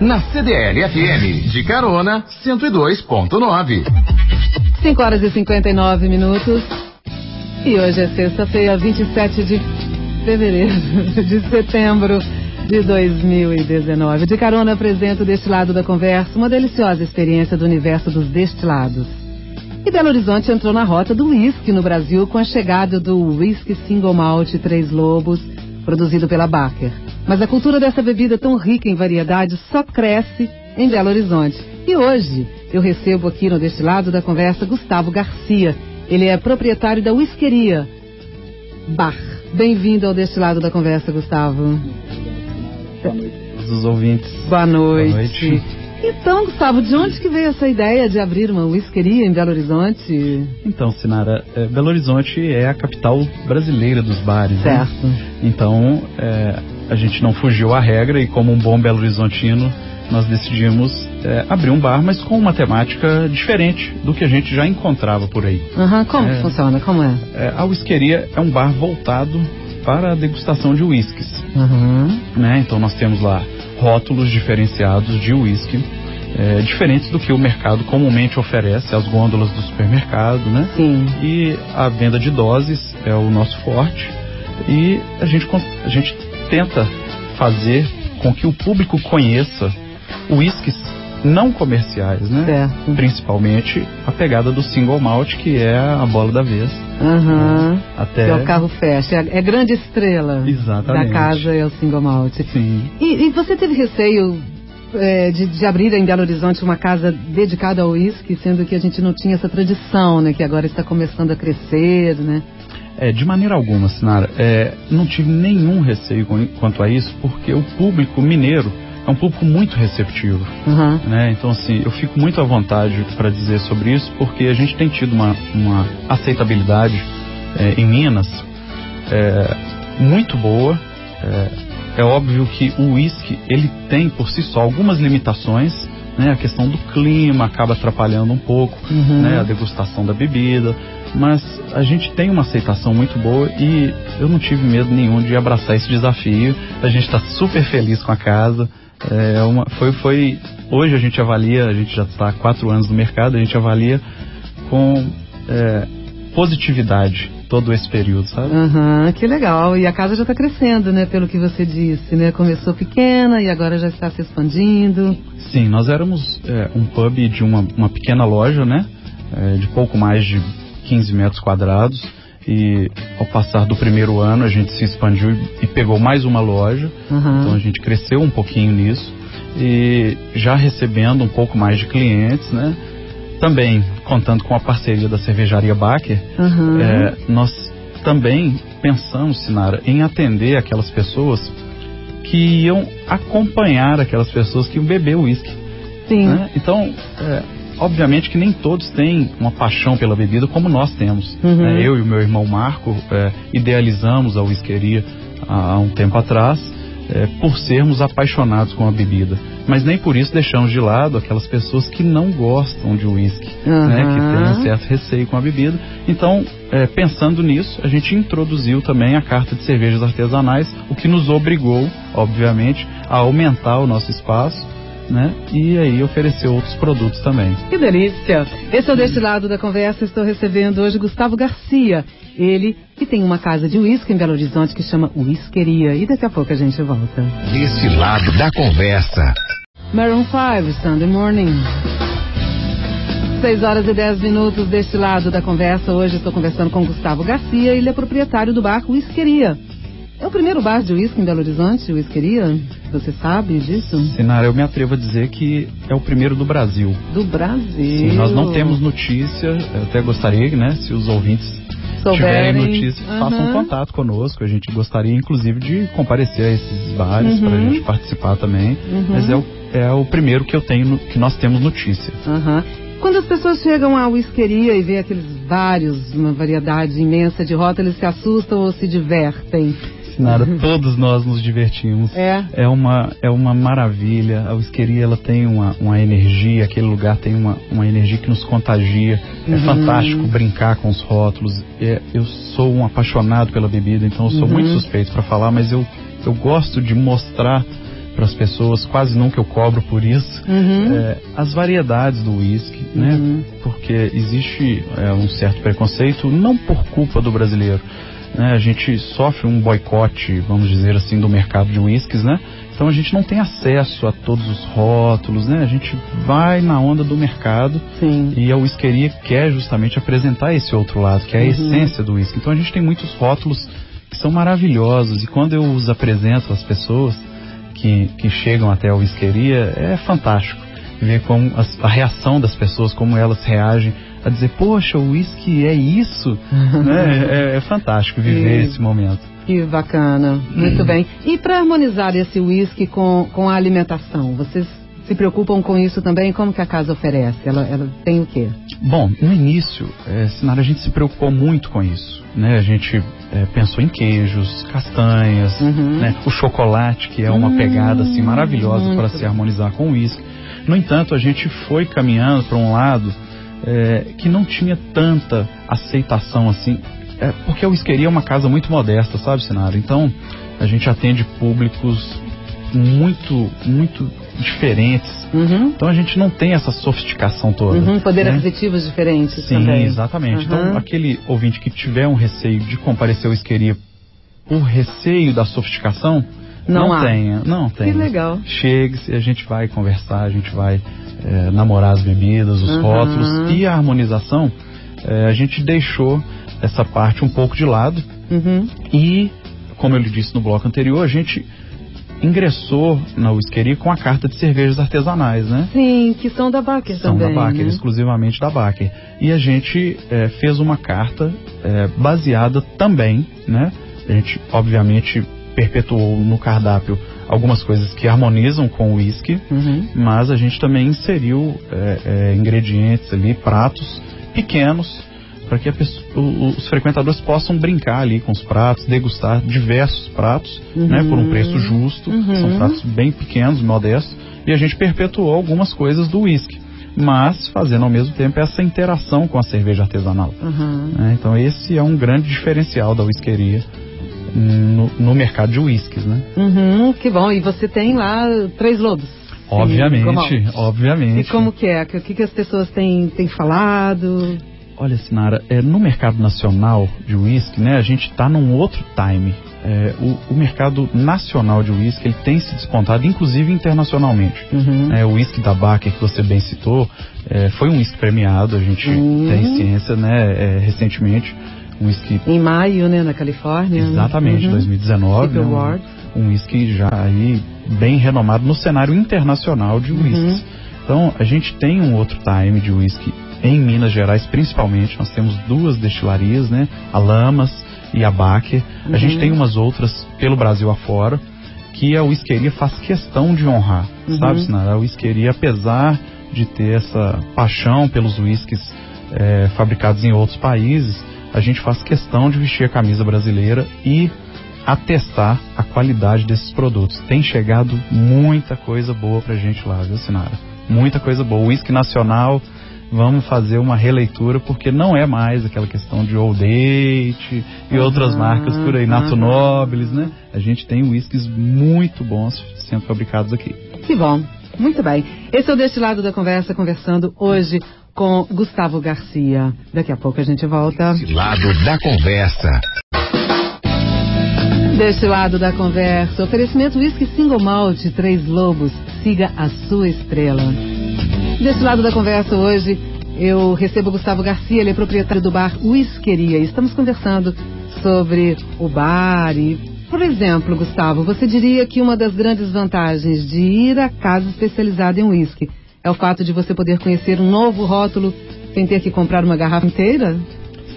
Na CDL FM, de carona, 102.9. 5 horas e 59 minutos. E hoje é sexta-feira, 27 de fevereiro de setembro de 2019. De carona apresento deste lado da conversa uma deliciosa experiência do universo dos destilados. E Belo Horizonte entrou na rota do whisky no Brasil com a chegada do whisky single malt Três Lobos, produzido pela Baker. Mas a cultura dessa bebida tão rica em variedades só cresce em Belo Horizonte. E hoje eu recebo aqui no destilado da conversa Gustavo Garcia. Ele é proprietário da whiskeria Bar. Bem-vindo ao destilado da conversa, Gustavo. Boa noite a todos os ouvintes. Boa noite. Boa noite. Então, Gustavo, de onde que veio essa ideia de abrir uma whiskeria em Belo Horizonte? Então, Sinara, é, Belo Horizonte é a capital brasileira dos bares. né? Certo. Então, é, a gente não fugiu à regra e como um bom Belo Horizontino, nós decidimos é, abrir um bar, mas com uma temática diferente do que a gente já encontrava por aí. Aham, como É. que funciona? Como é? É, a whiskeria é um bar voltado para a degustação de whiskies. Aham. né? Então nós temos lá rótulos diferenciados de whisky, é, diferentes do que o mercado comumente oferece, as gôndolas do supermercado, né? Sim. E a venda de doses é o nosso forte e a gente, a gente tenta fazer com que o público conheça whiskies não comerciais, né? Certo. Principalmente a pegada do single malt, que é a bola da vez. Aham. Até... Que é o carro fecha. É é grande estrela Exatamente. da casa, é o single malt. Sim. E, e você teve receio é, de, de abrir em Belo Horizonte uma casa dedicada ao uísque, sendo que a gente não tinha essa tradição, né? Que agora está começando a crescer, né? É, de maneira alguma, Sinara. É, não tive nenhum receio quanto a isso, porque o público mineiro é um público muito receptivo. Aham. Né? Então, assim, eu fico muito à vontade para dizer sobre isso, porque a gente tem tido uma, uma aceitabilidade é, em Minas é, muito boa. É, é óbvio que o uísque ele tem por si só algumas limitações. Né? A questão do clima acaba atrapalhando um pouco Uhum. né, a degustação da bebida, mas a gente tem uma aceitação muito boa e eu não tive medo nenhum de abraçar esse desafio. A gente está super feliz com a casa. É uma, foi, foi, hoje a gente avalia, a gente já está há quatro anos no mercado, a gente avalia com é, positividade todo esse período, sabe? Aham, que legal. E a casa já está crescendo, né? Pelo que você disse, né? Começou pequena e agora já está se expandindo. Sim, nós éramos é, um pub de uma, uma pequena loja, né? É, de pouco mais de 15 metros quadrados. E ao passar do primeiro ano a gente se expandiu e, pegou mais uma loja. Aham. Então a gente cresceu um pouquinho nisso. E já recebendo um pouco mais de clientes, né? Também contando com a parceria da cervejaria Baker, Aham. é, nós também pensamos, Sinara, em atender aquelas pessoas que iam acompanhar aquelas pessoas que iam beber uísque. Sim. né? Então, é, obviamente que nem todos têm uma paixão pela bebida como nós temos. Uhum. né? Eu e o meu irmão Marco é, idealizamos a whiskeria há um tempo atrás é, por sermos apaixonados com a bebida. Mas nem por isso deixamos de lado aquelas pessoas que não gostam de uísque, né? que têm um certo receio com a bebida. Então, é, pensando nisso, a gente introduziu também a carta de cervejas artesanais, o que nos obrigou, obviamente, a aumentar o nosso espaço, né? E aí oferecer outros produtos também. Que delícia! Esse é o Deste Lado da Conversa. Estou recebendo hoje Gustavo Garcia. Ele que tem uma casa de uísque em Belo Horizonte que chama Whiskeria. E daqui a pouco a gente volta. Desse lado da conversa. Maroon 5, Sunday Morning. 6 horas e 10 minutos deste lado da conversa. Hoje estou conversando com Gustavo Garcia. Ele é proprietário do bar Whiskeria. É o primeiro bar de uísque em Belo Horizonte, Whiskeria? Você sabe disso? Sinara, eu me atrevo a dizer que é o primeiro do Brasil. Do Brasil. Sim, nós não temos notícia, eu até gostaria, né, se os ouvintes tiverem Souberem. notícia, façam Aham. contato conosco. A gente gostaria, inclusive, de comparecer a esses bares Uhum. para a gente participar também. Uhum. Mas é o, é o primeiro que eu tenho, que nós temos notícia. Aham. Quando as pessoas chegam à whiskeria e vê aqueles vários, uma variedade imensa de rótulos, eles se assustam ou se divertem? Nada, todos nós nos divertimos. É. É uma, é uma maravilha. A whiskeria ela tem uma, uma energia, aquele lugar tem uma, uma energia que nos contagia. É Uhum. fantástico brincar com os rótulos. É, eu sou um apaixonado pela bebida, então eu sou Uhum. muito suspeito para falar, mas eu, eu gosto de mostrar para as pessoas, quase nunca eu cobro por isso, Uhum. é, as variedades do uísque, né? Uhum. Porque existe é, um certo preconceito, não por culpa do brasileiro. Né? A gente sofre um boicote, vamos dizer assim, do mercado de uísques, né? Então a gente não tem acesso a todos os rótulos, né? A gente vai na onda do mercado Sim. e a whiskeria quer justamente apresentar esse outro lado, que é a Uhum. essência do whisky. Então a gente tem muitos rótulos que são maravilhosos e quando eu os apresento às pessoas que, que chegam até a whiskeria, é fantástico ver como a reação das pessoas, como elas reagem a dizer, poxa, o whisky é isso, né? É, é fantástico viver E- esse momento. Que bacana, muito bem. E para harmonizar esse uísque com, com a alimentação, vocês se preocupam com isso também? Como que a casa oferece? Ela, ela tem o quê? Bom, no início, é, Sinara, a gente se preocupou muito com isso. Né? A gente é, pensou em queijos, castanhas, Uhum. né? o chocolate, que é uma Hum, pegada assim, maravilhosa para se harmonizar com o uísque. No entanto, a gente foi caminhando para um lado é, que não tinha tanta aceitação assim, é, porque a whiskeria é uma casa muito modesta, sabe, Sinara? Então, a gente atende públicos muito, muito diferentes. Uhum. Então a gente não tem essa sofisticação toda. Uhum, poder né? aquisitivos diferentes Sim, também. exatamente. Uhum. Então, aquele ouvinte que tiver um receio de comparecer ao isqueria por receio da sofisticação, Não não, há. tenha, não tenha. Que legal. Chegue-se, a gente vai conversar, a gente vai eh, namorar as bebidas, os Uhum. rótulos e a harmonização. eh, a gente deixou essa parte um pouco de lado Uhum. e, como eu lhe disse no bloco anterior, a gente ingressou na whiskeria com a carta de cervejas artesanais, né? Sim, que são da Baker São também. da Baker, né? exclusivamente da Baker. E a gente eh, fez uma carta eh, baseada também, né? A gente, obviamente, perpetuou no cardápio algumas coisas que harmonizam com o whisky, Uhum. mas a gente também inseriu eh, eh, ingredientes ali, pratos pequenos, para que pessoa- os frequentadores possam brincar ali com os pratos, degustar diversos pratos, né, por um preço justo. Uhum. São pratos bem pequenos, modestos, e a gente perpetuou algumas coisas do whisky, mas fazendo ao mesmo tempo essa interação com a cerveja artesanal. Uhum. né? Então esse é um grande diferencial da whiskeria no, no mercado de whiskies, né? Uhum, que bom. E você tem lá três lobos. Obviamente, como- obviamente. E como que é? O que, que as pessoas têm, têm falado? Olha, Sinara, é, no mercado nacional de uísque, né, a gente está num outro time. É, o, o mercado nacional de uísque ele tem se despontado, inclusive internacionalmente. Uhum. É, o uísque da Baker que você bem citou é, foi um uísque premiado, a gente Uhum. tem ciência, né, é, recentemente, um uísque Em maio, né, na Califórnia. exatamente, Uhum. 2019, Keep né, um- um uísque já aí bem renomado no cenário internacional de Uhum. uísques. Então, a gente tem um outro time de uísque em Minas Gerais, principalmente. Nós temos duas destilarias, né? A Lamas e a Baker. A Uhum. gente tem umas outras pelo Brasil afora que a uísqueria faz questão de honrar, Uhum. sabe, Sinara? A uísqueria, apesar de ter essa paixão pelos uísques eh, fabricados em outros países, a gente faz questão de vestir a camisa brasileira e atestar a qualidade desses produtos. Tem chegado muita coisa boa pra gente lá, viu, Sinara? Muita coisa boa. Whisky nacional, vamos fazer uma releitura, porque não é mais aquela questão de Old Date e outras Aham, marcas por aí, Nato aham. Nobles, né? A gente tem whiskies muito bons sendo fabricados aqui. Que bom. Muito bem. Esse é o Deste Lado da Conversa, conversando hoje com Gustavo Garcia. Daqui a pouco a gente volta. Lado da conversa. Deste lado da conversa, oferecimento Whisky Single Malt, Três Lobos, siga a sua estrela. Deste lado da conversa hoje, eu recebo Gustavo Garcia, ele é proprietário do bar Whiskeria. Estamos conversando sobre o bar e, por exemplo, Gustavo, você diria que uma das grandes vantagens de ir à casa especializada em whisky é o fato de você poder conhecer um novo rótulo sem ter que comprar uma garrafa inteira?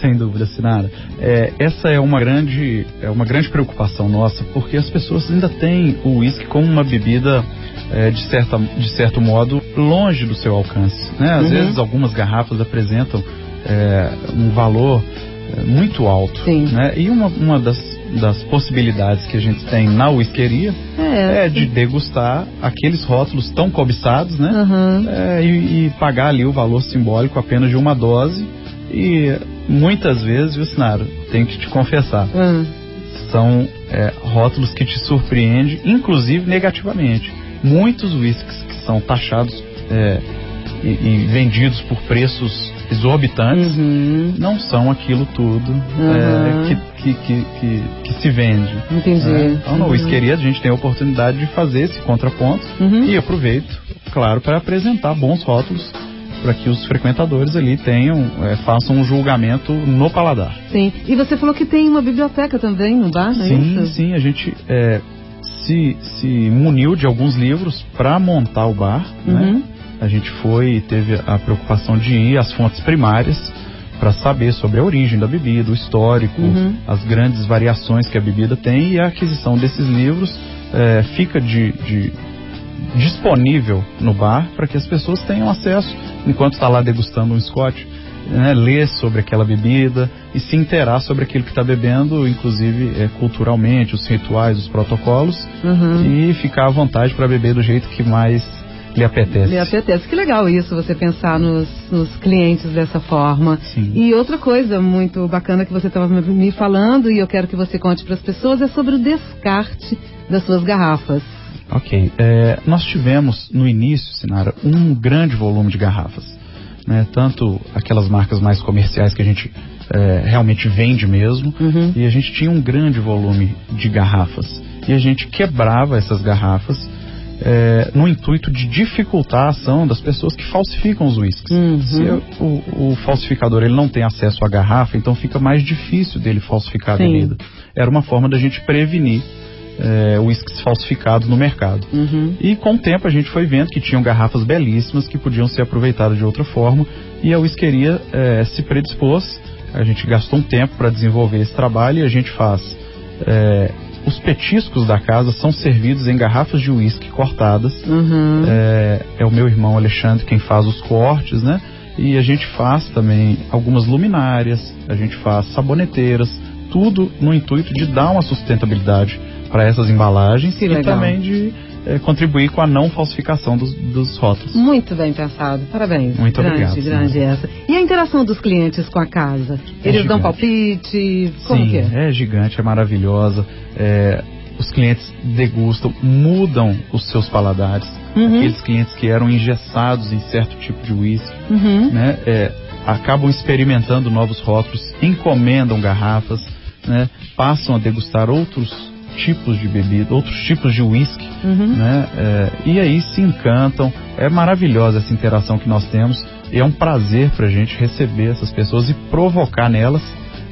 Sem dúvida, Sinara. É, essa é uma grande, é uma grande preocupação nossa, porque as pessoas ainda têm o uísque como uma bebida, é, de, certa, de certo modo, longe do seu alcance. Né? Às Uhum. vezes, algumas garrafas apresentam é, um valor é, muito alto. Sim. Né? E uma, uma das, das possibilidades que a gente tem na whiskeria é de degustar aqueles rótulos tão cobiçados, né? Aham. É, e, e pagar ali o valor simbólico apenas de uma dose. E muitas vezes, viu, Sinara, tenho que te confessar, Ah. são é, rótulos que te surpreendem, inclusive negativamente. Muitos whiskies que são taxados é, e, e, vendidos por preços exorbitantes uhum. não são aquilo tudo uhum. é, que, que, que, que, se vende. Entendi. Né? Então, na whiskeria a gente tem a oportunidade de fazer esse contraponto uhum. e aproveito, claro, para apresentar bons rótulos para que os frequentadores ali tenham, é, façam um julgamento no paladar. Sim. E você falou que tem uma biblioteca também no bar, não é sim, isso? Sim, a gente é, se, se muniu de alguns livros para montar o bar, né? Uhum. né? A gente foi e teve a preocupação de ir às fontes primárias para saber sobre a origem da bebida, o histórico, uhum. as grandes variações que a bebida tem e a aquisição desses livros é, fica de, de disponível no bar para que as pessoas tenham acesso enquanto está lá degustando um Scotch, né, ler sobre aquela bebida e se interar sobre aquilo que está bebendo, inclusive é, culturalmente, os rituais, os protocolos, uhum. e ficar à vontade para beber do jeito que mais lhe apetece. Lhe apetece. Que legal isso, você pensar nos, nos clientes dessa forma. Sim. E outra coisa muito bacana que você estava me falando e eu quero que você conte para as pessoas é sobre o descarte das suas garrafas. Ok. É, nós tivemos no início, Sinara, um grande volume de garrafas. Né? Tanto aquelas marcas mais comerciais que a gente é, realmente vende mesmo, uhum. e a gente tinha um grande volume de garrafas. E a gente quebrava essas garrafas é, no intuito de dificultar a ação das pessoas que falsificam os uísques. Uhum. Se o, o, falsificador ele não tem acesso à garrafa, então fica mais difícil dele falsificar Sim. a bebida. Era uma forma da gente prevenir é, uísques falsificados no mercado. Uhum. E com o tempo a gente foi vendo que tinham garrafas belíssimas que podiam ser aproveitadas de outra forma e a whiskeria é, se predispôs. A gente gastou um tempo para desenvolver esse trabalho e a gente faz. É, os petiscos da casa são servidos em garrafas de uísque cortadas. Uhum. É, é o meu irmão Alexandre quem faz os cortes, né? E a gente faz também algumas luminárias, a gente faz saboneteiras, tudo no intuito de dar uma sustentabilidade para essas embalagens que e legal. também de é, contribuir com a não falsificação dos, dos rótulos. Muito bem pensado, parabéns. Muito grande, obrigado. Grande essa. E a interação dos clientes com a casa? É Eles dão gigante. palpite? Como Sim, que é? é gigante, é maravilhosa. É, os clientes degustam, mudam os seus paladares. Uhum. Aqueles clientes que eram engessados em certo tipo de uísque, Uhum. né, é, acabam experimentando novos rótulos, encomendam garrafas, né, passam a degustar outros tipos de bebida, outros tipos de uísque, Uhum. né, é, e aí se encantam. É maravilhosa essa interação que nós temos e é um prazer para a gente receber essas pessoas e provocar nelas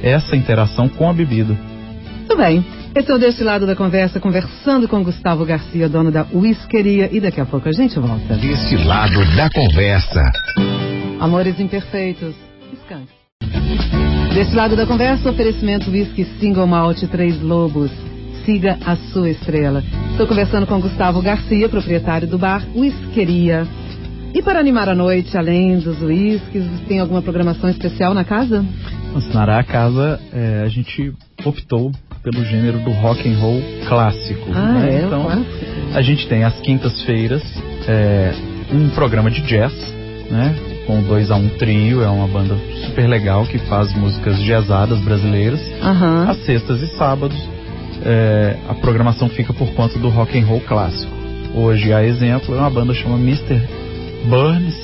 essa interação com a bebida. Muito bem. O Deste Lado da Conversa, conversando com Gustavo Garcia, dono da Whiskeria. E daqui a pouco a gente volta. Deste lado da conversa. Amores Imperfeitos. Descanse. Deste lado da conversa, oferecimento Whisky Single Malt Três Lobos. Siga a sua estrela. Estou conversando com Gustavo Garcia, proprietário do bar Whiskeria. E para animar a noite, além dos whiskies, tem alguma programação especial na casa? Na casa, é, a gente optou pelo gênero do rock and roll clássico. Ah, né? é? Então, clássico. a gente tem às quintas-feiras é, um programa de jazz, né? Com 2 a 1 Trio, é uma banda super legal que faz músicas jazzadas brasileiras. Aham. Às sextas e sábados, é, a programação fica por conta do rock and roll clássico. Hoje, a exemplo, é uma banda chamada Mr. Burns,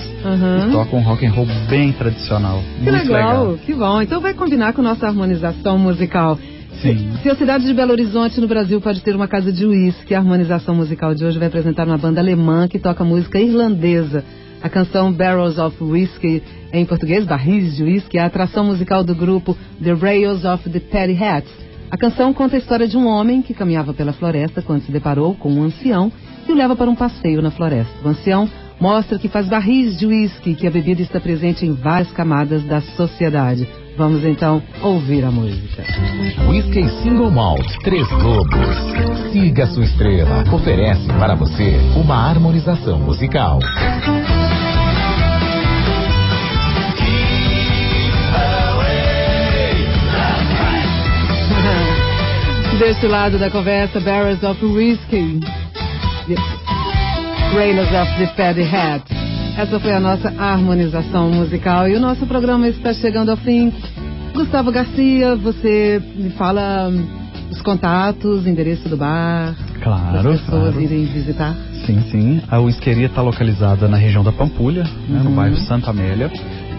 que toca um rock and roll bem tradicional. Que muito legal, legal. que bom. Então vai combinar com nossa harmonização musical. Sim. Se a cidade de Belo Horizonte, no Brasil, pode ter uma casa de uísque, a harmonização musical de hoje vai apresentar uma banda alemã que toca música irlandesa. A canção Barrels of Whiskey, em português, Barris de Whisky, é a atração musical do grupo The Rails of the Petty Hats. A canção conta a história de um homem que caminhava pela floresta quando se deparou com um ancião que o leva para um passeio na floresta. O ancião mostra que faz barris de uísque, que a bebida está presente em várias camadas da sociedade. Vamos então ouvir a música. Whisky Single Malt Três Lobos. Siga sua estrela. Oferece para você uma harmonização musical. Deste lado da conversa, Barrels of Whiskey. Railers of the Paddy Hat. Essa foi a nossa harmonização musical e o nosso programa está chegando ao fim. Gustavo Garcia, você me fala os contatos, endereço do bar. Claro. As pessoas claro. irem visitar. Sim, sim. A whiskeria está localizada na região da Pampulha, né, no Uhum. bairro Santa Amélia.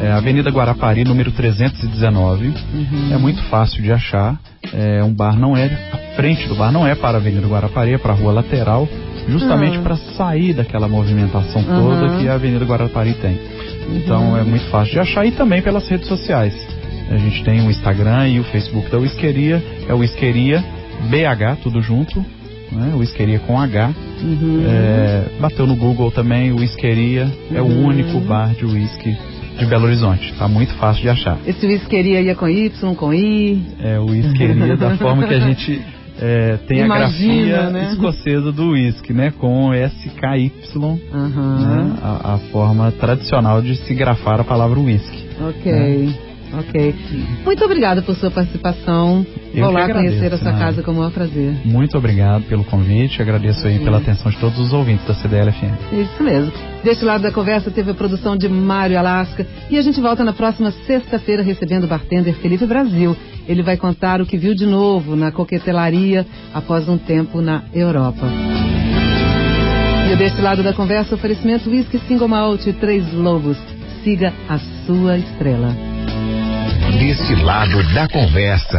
É, Avenida Guarapari, número 319. Uhum. É muito fácil de achar. É, um bar não é. A frente do bar não é para a Avenida Guarapari, é para a rua lateral, justamente Ah. para sair daquela movimentação toda que a Avenida Guarapari tem. Então Uhum. é muito fácil de achar e também pelas redes sociais. A gente tem o Instagram e o Facebook da Whiskeria, é o Whiskeria BH, tudo junto, né? Whiskeria com H. Uhum. É, bateu no Google também, Whiskeria é o Uhum. único bar de whisky de Belo Horizonte. Tá muito fácil de achar. Esse whiskeria ia com Y, com I. É o Whiskeria da forma que a gente é, tem Imagina, a grafia né? escocesa do whisky, né? Com SKY, Aham. né? A, a forma tradicional de se grafar a palavra whisky. Ok. Ok. Muito obrigada por sua participação. Eu Vou lá agradeço, conhecer a sua Nara. casa com o maior prazer. Muito obrigado pelo convite, agradeço aí pela atenção de todos os ouvintes da CDL-FM. Isso mesmo. Deste lado da conversa teve a produção de Mário Alasca e a gente volta na próxima sexta-feira recebendo o bartender Felipe Brasil. Ele vai contar o que viu de novo na coquetelaria após um tempo na Europa. E deste lado da conversa, oferecimento Whisky Single Malt e Três Lobos. Siga a sua estrela. Desse lado da conversa.